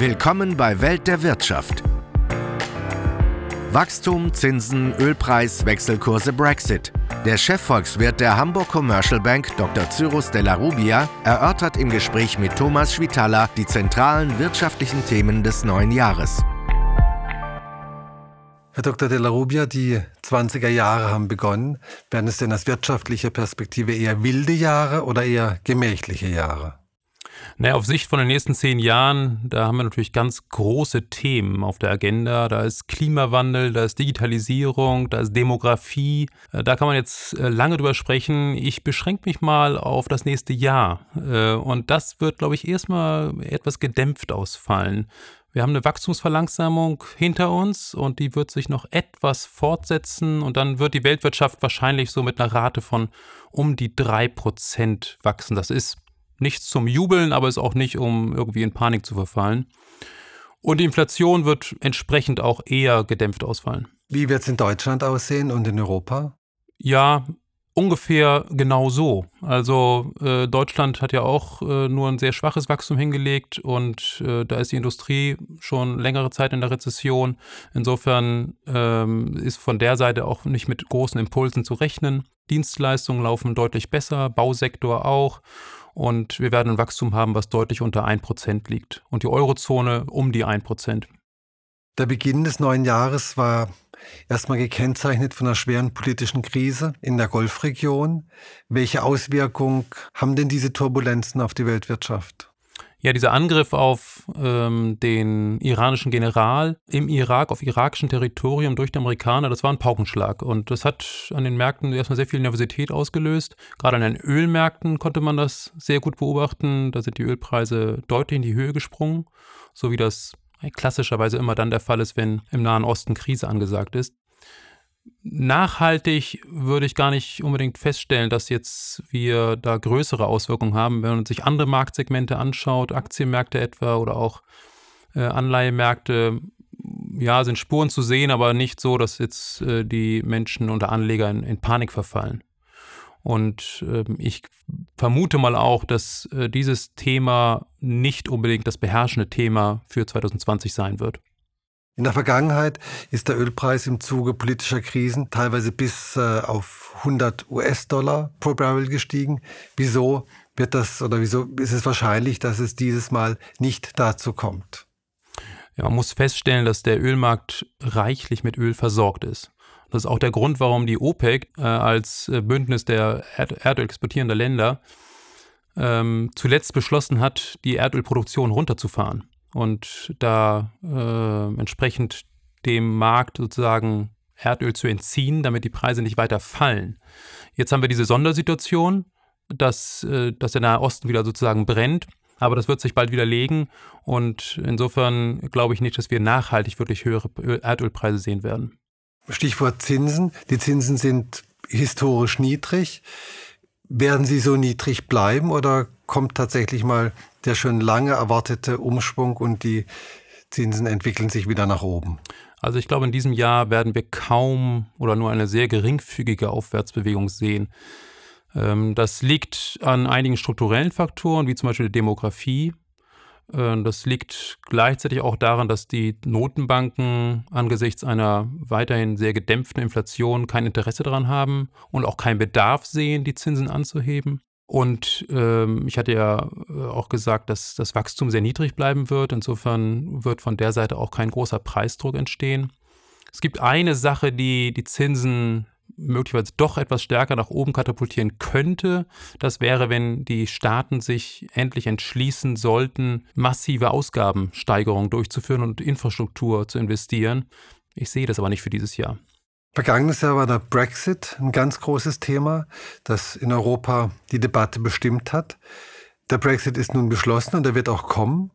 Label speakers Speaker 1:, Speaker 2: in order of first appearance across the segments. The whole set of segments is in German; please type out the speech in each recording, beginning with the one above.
Speaker 1: Willkommen bei Welt der Wirtschaft. Wachstum, Zinsen, Ölpreis, Wechselkurse, Brexit. Der Chefvolkswirt der Hamburg Commercial Bank, Dr. Cyrus Della Rubia, erörtert im Gespräch mit Thomas Schwitala die zentralen wirtschaftlichen Themen des neuen Jahres.
Speaker 2: Herr Dr. Della Rubia, die 20er Jahre haben begonnen. Werden es denn aus wirtschaftlicher Perspektive eher wilde Jahre oder eher gemächliche Jahre?
Speaker 3: Naja, auf Sicht von den nächsten zehn Jahren, da haben wir natürlich ganz große Themen auf der Agenda. Da ist Klimawandel, da ist Digitalisierung, da ist Demografie. Äh, da kann man jetzt äh, lange drüber sprechen. Ich beschränke mich mal auf das nächste Jahr. Äh, und das wird, glaube ich, erstmal etwas gedämpft ausfallen. Wir haben eine Wachstumsverlangsamung hinter uns und die wird sich noch etwas fortsetzen und dann wird die Weltwirtschaft wahrscheinlich so mit einer Rate von um die drei Prozent wachsen. Das ist nichts zum Jubeln, aber ist auch nicht, um irgendwie in Panik zu verfallen. Und die Inflation wird entsprechend auch eher gedämpft ausfallen.
Speaker 2: Wie wird es in Deutschland aussehen und in Europa?
Speaker 3: Ja, ungefähr genau so. Also äh, Deutschland hat ja auch äh, nur ein sehr schwaches Wachstum hingelegt und äh, da ist die Industrie schon längere Zeit in der Rezession. Insofern ähm, ist von der Seite auch nicht mit großen Impulsen zu rechnen. Dienstleistungen laufen deutlich besser, Bausektor auch. Und wir werden ein Wachstum haben, was deutlich unter 1% liegt. Und die Eurozone um die 1%.
Speaker 2: Der Beginn des neuen Jahres war erstmal gekennzeichnet von einer schweren politischen Krise in der Golfregion. Welche Auswirkungen haben denn diese Turbulenzen auf die Weltwirtschaft?
Speaker 3: Ja, dieser Angriff auf ähm, den iranischen General im Irak, auf irakischem Territorium durch die Amerikaner, das war ein Paukenschlag. Und das hat an den Märkten erstmal sehr viel Nervosität ausgelöst. Gerade an den Ölmärkten konnte man das sehr gut beobachten. Da sind die Ölpreise deutlich in die Höhe gesprungen, so wie das klassischerweise immer dann der Fall ist, wenn im Nahen Osten Krise angesagt ist. Nachhaltig würde ich gar nicht unbedingt feststellen, dass jetzt wir da größere Auswirkungen haben, wenn man sich andere Marktsegmente anschaut, Aktienmärkte etwa oder auch äh, Anleihemärkte. Ja, sind Spuren zu sehen, aber nicht so, dass jetzt äh, die Menschen oder Anleger in, in Panik verfallen. Und äh, ich vermute mal auch, dass äh, dieses Thema nicht unbedingt das beherrschende Thema für 2020 sein wird.
Speaker 2: In der Vergangenheit ist der Ölpreis im Zuge politischer Krisen teilweise bis äh, auf 100 US-Dollar pro Barrel gestiegen. Wieso wird das oder wieso ist es wahrscheinlich, dass es dieses Mal nicht dazu kommt?
Speaker 3: Ja, man muss feststellen, dass der Ölmarkt reichlich mit Öl versorgt ist. Das ist auch der Grund, warum die OPEC äh, als äh, Bündnis der Erd Erdöl exportierender Länder ähm, zuletzt beschlossen hat, die Erdölproduktion runterzufahren und da äh, entsprechend dem Markt sozusagen Erdöl zu entziehen, damit die Preise nicht weiter fallen. Jetzt haben wir diese Sondersituation, dass, äh, dass der Nahe Osten wieder sozusagen brennt. Aber das wird sich bald widerlegen und insofern glaube ich nicht, dass wir nachhaltig wirklich höhere Erdölpreise sehen werden.
Speaker 2: Stichwort Zinsen. Die Zinsen sind historisch niedrig. Werden sie so niedrig bleiben oder kommt tatsächlich mal der schon lange erwartete Umschwung und die Zinsen entwickeln sich wieder nach oben?
Speaker 3: Also ich glaube, in diesem Jahr werden wir kaum oder nur eine sehr geringfügige Aufwärtsbewegung sehen. Ähm, das liegt an einigen strukturellen Faktoren, wie zum Beispiel der Demografie. Äh, das liegt gleichzeitig auch daran, dass die Notenbanken angesichts einer weiterhin sehr gedämpften Inflation kein Interesse daran haben und auch keinen Bedarf sehen, die Zinsen anzuheben. Und ähm, ich hatte ja äh, auch gesagt, dass das Wachstum sehr niedrig bleiben wird. Insofern wird von der Seite auch kein großer Preisdruck entstehen. Es gibt eine Sache, die die Zinsen möglicherweise doch etwas stärker nach oben katapultieren könnte. Das wäre, wenn die Staaten sich endlich entschließen sollten, massive Ausgabensteigerungen durchzuführen und Infrastruktur zu investieren. Ich sehe das aber nicht für dieses Jahr.
Speaker 2: Vergangenes Jahr war der Brexit ein ganz großes Thema, das in Europa die Debatte bestimmt hat. Der Brexit ist nun beschlossen und er wird auch kommen.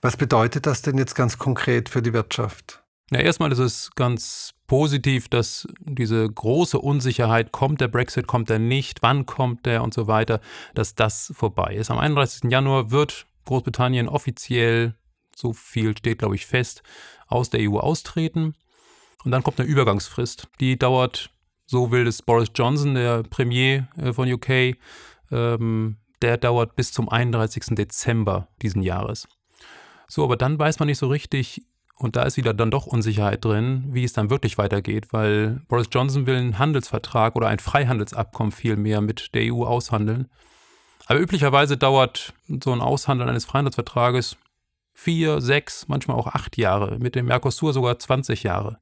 Speaker 2: Was bedeutet das denn jetzt ganz konkret für die Wirtschaft?
Speaker 3: Ja, erstmal ist es ganz positiv, dass diese große Unsicherheit, kommt der Brexit, kommt er nicht, wann kommt der und so weiter, dass das vorbei ist. Am 31. Januar wird Großbritannien offiziell, so viel steht, glaube ich, fest, aus der EU austreten. Und dann kommt eine Übergangsfrist. Die dauert, so will es Boris Johnson, der Premier äh, von UK, ähm, der dauert bis zum 31. Dezember diesen Jahres. So, aber dann weiß man nicht so richtig, und da ist wieder dann doch Unsicherheit drin, wie es dann wirklich weitergeht, weil Boris Johnson will einen Handelsvertrag oder ein Freihandelsabkommen vielmehr mit der EU aushandeln. Aber üblicherweise dauert so ein Aushandeln eines Freihandelsvertrages vier, sechs, manchmal auch acht Jahre, mit dem Mercosur sogar 20 Jahre.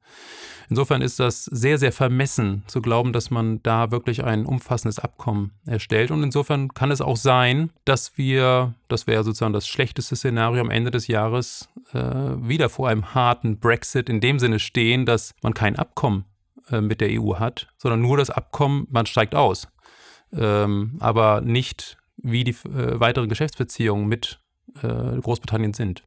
Speaker 3: Insofern ist das sehr, sehr vermessen zu glauben, dass man da wirklich ein umfassendes Abkommen erstellt. Und insofern kann es auch sein, dass wir, das wäre sozusagen das schlechteste Szenario am Ende des Jahres, äh, wieder vor einem harten Brexit in dem Sinne stehen, dass man kein Abkommen äh, mit der EU hat, sondern nur das Abkommen, man steigt aus. Ähm, aber nicht, wie die äh, weiteren Geschäftsbeziehungen mit äh, Großbritannien sind.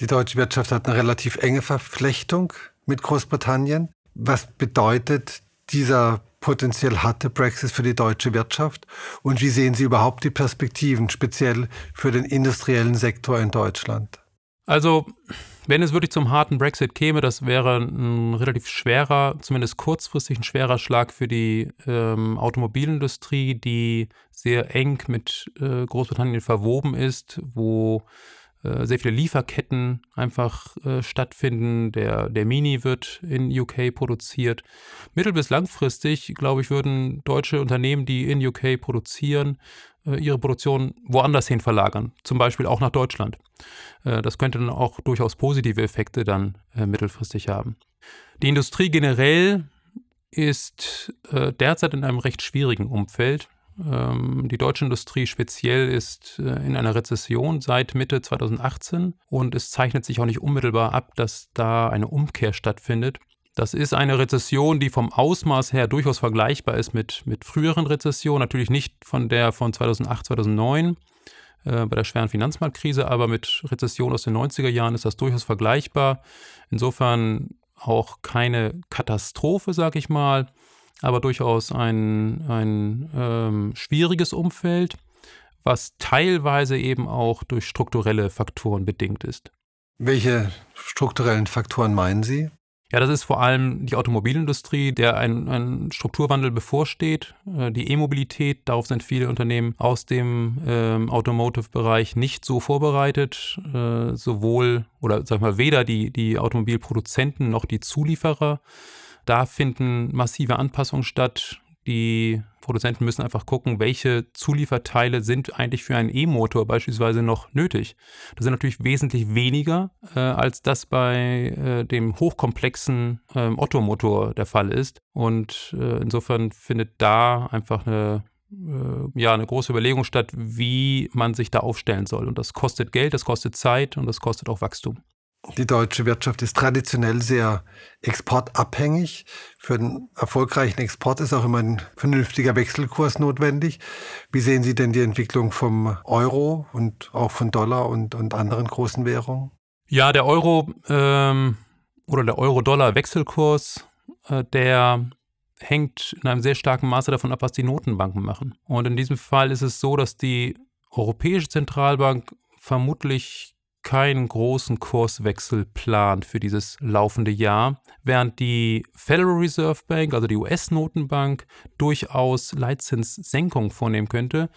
Speaker 2: Die deutsche Wirtschaft hat eine relativ enge Verflechtung mit Großbritannien. Was bedeutet dieser potenziell harte Brexit für die deutsche Wirtschaft? Und wie sehen Sie überhaupt die Perspektiven, speziell für den industriellen Sektor in Deutschland?
Speaker 3: Also, wenn es wirklich zum harten Brexit käme, das wäre ein relativ schwerer, zumindest kurzfristig ein schwerer Schlag für die ähm, Automobilindustrie, die sehr eng mit äh, Großbritannien verwoben ist, wo sehr viele Lieferketten einfach äh, stattfinden. Der, der Mini wird in UK produziert. Mittel- bis langfristig, glaube ich, würden deutsche Unternehmen, die in UK produzieren, äh, ihre Produktion woanders hin verlagern, zum Beispiel auch nach Deutschland. Äh, das könnte dann auch durchaus positive Effekte dann äh, mittelfristig haben. Die Industrie generell ist äh, derzeit in einem recht schwierigen Umfeld. Ähm, die deutsche Industrie speziell ist äh, in einer Rezession seit Mitte 2018 und es zeichnet sich auch nicht unmittelbar ab, dass da eine Umkehr stattfindet. Das ist eine Rezession, die vom Ausmaß her durchaus vergleichbar ist mit, mit früheren Rezessionen. Natürlich nicht von der von 2008, 2009 äh, bei der schweren Finanzmarktkrise, aber mit Rezession aus den 90er Jahren ist das durchaus vergleichbar. Insofern auch keine Katastrophe, sag ich mal aber durchaus ein, ein ähm, schwieriges Umfeld, was teilweise eben auch durch strukturelle Faktoren bedingt ist.
Speaker 2: Welche strukturellen Faktoren meinen Sie?
Speaker 3: Ja, das ist vor allem die Automobilindustrie, der ein, ein Strukturwandel bevorsteht. Äh, die E-Mobilität, darauf sind viele Unternehmen aus dem ähm, Automotive-Bereich nicht so vorbereitet. Äh, sowohl oder sag mal, weder die, die Automobilproduzenten noch die Zulieferer. Da finden massive Anpassungen statt. Die Produzenten müssen einfach gucken, welche Zulieferteile sind eigentlich für einen E-Motor beispielsweise noch nötig. Das sind natürlich wesentlich weniger, äh, als das bei äh, dem hochkomplexen äh, Ottomotor der Fall ist. Und äh, insofern findet da einfach eine äh, ja, eine große Überlegung statt, wie man sich da aufstellen soll. Und das kostet Geld, das kostet Zeit und das kostet auch Wachstum.
Speaker 2: Die deutsche Wirtschaft ist traditionell sehr exportabhängig. Für einen erfolgreichen Export ist auch immer ein vernünftiger Wechselkurs notwendig. Wie sehen Sie denn die Entwicklung vom Euro und auch von Dollar und, und anderen großen Währungen?
Speaker 3: Ja, der Euro ähm, oder der Euro-Dollar-Wechselkurs, äh, der hängt in einem sehr starken Maße davon ab, was die Notenbanken machen. Und in diesem Fall ist es so, dass die Europäische Zentralbank vermutlich keinen großen Kurswechsel plant für dieses laufende Jahr, während die Federal Reserve Bank, also die US-Notenbank, durchaus Leitzinssenkungen vornehmen könnte,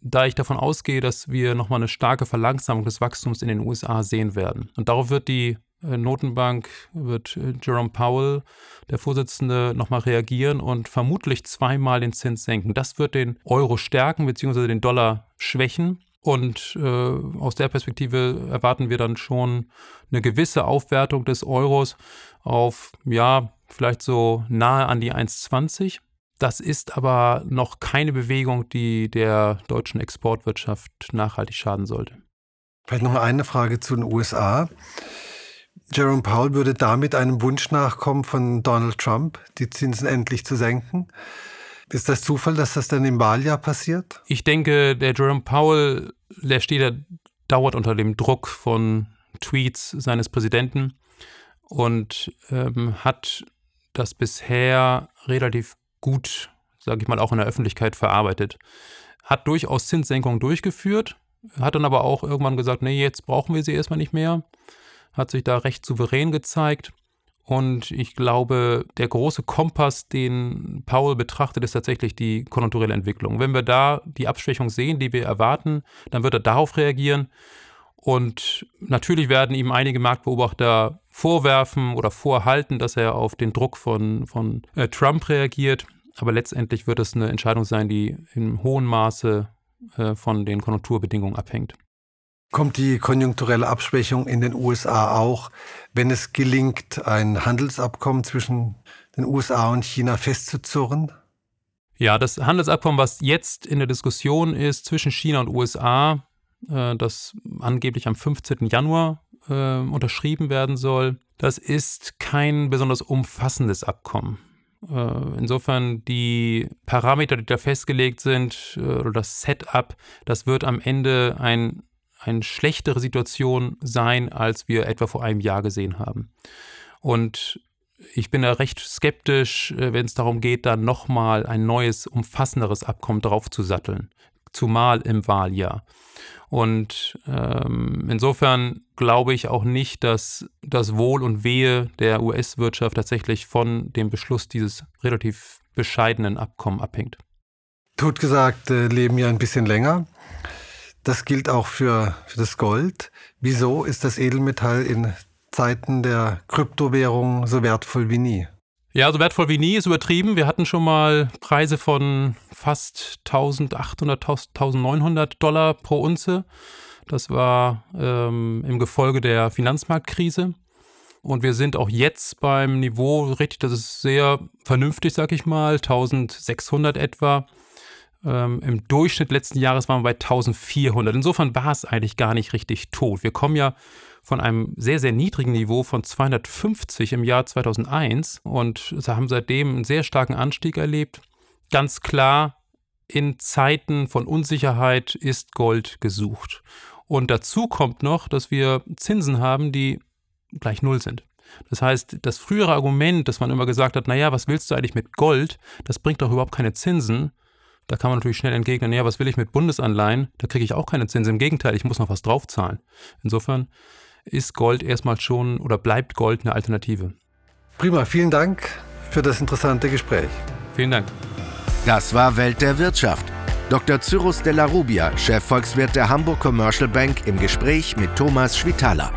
Speaker 3: da ich davon ausgehe, dass wir nochmal eine starke Verlangsamung des Wachstums in den USA sehen werden. Und darauf wird die äh, Notenbank, wird äh, Jerome Powell, der Vorsitzende, nochmal reagieren und vermutlich zweimal den Zins senken. Das wird den Euro stärken bzw. den Dollar schwächen. Und äh, aus der Perspektive erwarten wir dann schon eine gewisse Aufwertung des Euros auf, ja, vielleicht so nahe an die 1,20. Das ist aber noch keine Bewegung, die der deutschen Exportwirtschaft nachhaltig schaden sollte.
Speaker 2: Vielleicht noch eine Frage zu den USA. Jerome Powell würde damit einem Wunsch nachkommen von Donald Trump, die Zinsen endlich zu senken. Ist das Zufall, dass das dann im Wahljahr passiert?
Speaker 3: Ich denke, der Jerome Powell, der steht da dauert unter dem Druck von Tweets seines Präsidenten und ähm, hat das bisher relativ gut, sage ich mal, auch in der Öffentlichkeit verarbeitet. Hat durchaus Zinssenkungen durchgeführt, hat dann aber auch irgendwann gesagt, nee, jetzt brauchen wir sie erstmal nicht mehr. Hat sich da recht souverän gezeigt und ich glaube, der große Kompass, den Paul betrachtet, ist tatsächlich die konjunkturelle Entwicklung. Wenn wir da die Abschwächung sehen, die wir erwarten, dann wird er darauf reagieren. Und natürlich werden ihm einige Marktbeobachter vorwerfen oder vorhalten, dass er auf den Druck von, von äh, Trump reagiert. Aber letztendlich wird es eine Entscheidung sein, die in hohem Maße äh, von den Konjunkturbedingungen abhängt.
Speaker 2: Kommt die konjunkturelle Abschwächung in den USA auch, wenn es gelingt, ein Handelsabkommen zwischen den USA und China festzuzurren?
Speaker 3: Ja, das Handelsabkommen, was jetzt in der Diskussion ist zwischen China und USA, äh, das angeblich am 15. Januar äh, unterschrieben werden soll, das ist kein besonders umfassendes Abkommen. Äh, insofern die Parameter, die da festgelegt sind, oder das Setup, das wird am Ende ein, eine schlechtere Situation sein, als wir etwa vor einem Jahr gesehen haben. Und ich bin da recht skeptisch, äh, wenn es darum geht, dann nochmal ein neues, umfassenderes Abkommen draufzusatteln, zumal im Wahljahr. Und ähm, insofern glaube ich auch nicht, dass das Wohl und Wehe der US-Wirtschaft tatsächlich von dem Beschluss dieses relativ bescheidenen Abkommen abhängt.
Speaker 2: Totgesagte leben ja ein bisschen länger. Das gilt auch für, für das Gold. Wieso ist das Edelmetall in Zeiten der Kryptowährung so wertvoll wie nie?
Speaker 3: Ja, so wertvoll wie nie ist übertrieben. Wir hatten schon mal Preise von fast 1800, 1900 Dollar pro Unze. Das war ähm, im Gefolge der Finanzmarktkrise. Und wir sind auch jetzt beim Niveau, richtig, das ist sehr vernünftig, sag ich mal, 1600 etwa. Ähm, Im Durchschnitt letzten Jahres waren wir bei 1400. Insofern war es eigentlich gar nicht richtig tot. Wir kommen ja von einem sehr, sehr niedrigen Niveau von 250 im Jahr 2001 und haben seitdem einen sehr starken Anstieg erlebt. Ganz klar, in Zeiten von Unsicherheit ist Gold gesucht. Und dazu kommt noch, dass wir Zinsen haben, die gleich null sind. Das heißt, das frühere Argument, dass man immer gesagt hat, naja, was willst du eigentlich mit Gold, das bringt doch überhaupt keine Zinsen, da kann man natürlich schnell entgegnen, ja, was will ich mit Bundesanleihen? Da kriege ich auch keine Zinsen. Im Gegenteil, ich muss noch was draufzahlen. Insofern ist Gold erstmal schon oder bleibt Gold eine Alternative.
Speaker 2: Prima, vielen Dank für das interessante Gespräch.
Speaker 3: Vielen Dank.
Speaker 1: Das war Welt der Wirtschaft. Dr. Cyrus Della Rubia, Chefvolkswirt der Hamburg Commercial Bank, im Gespräch mit Thomas Schwitala.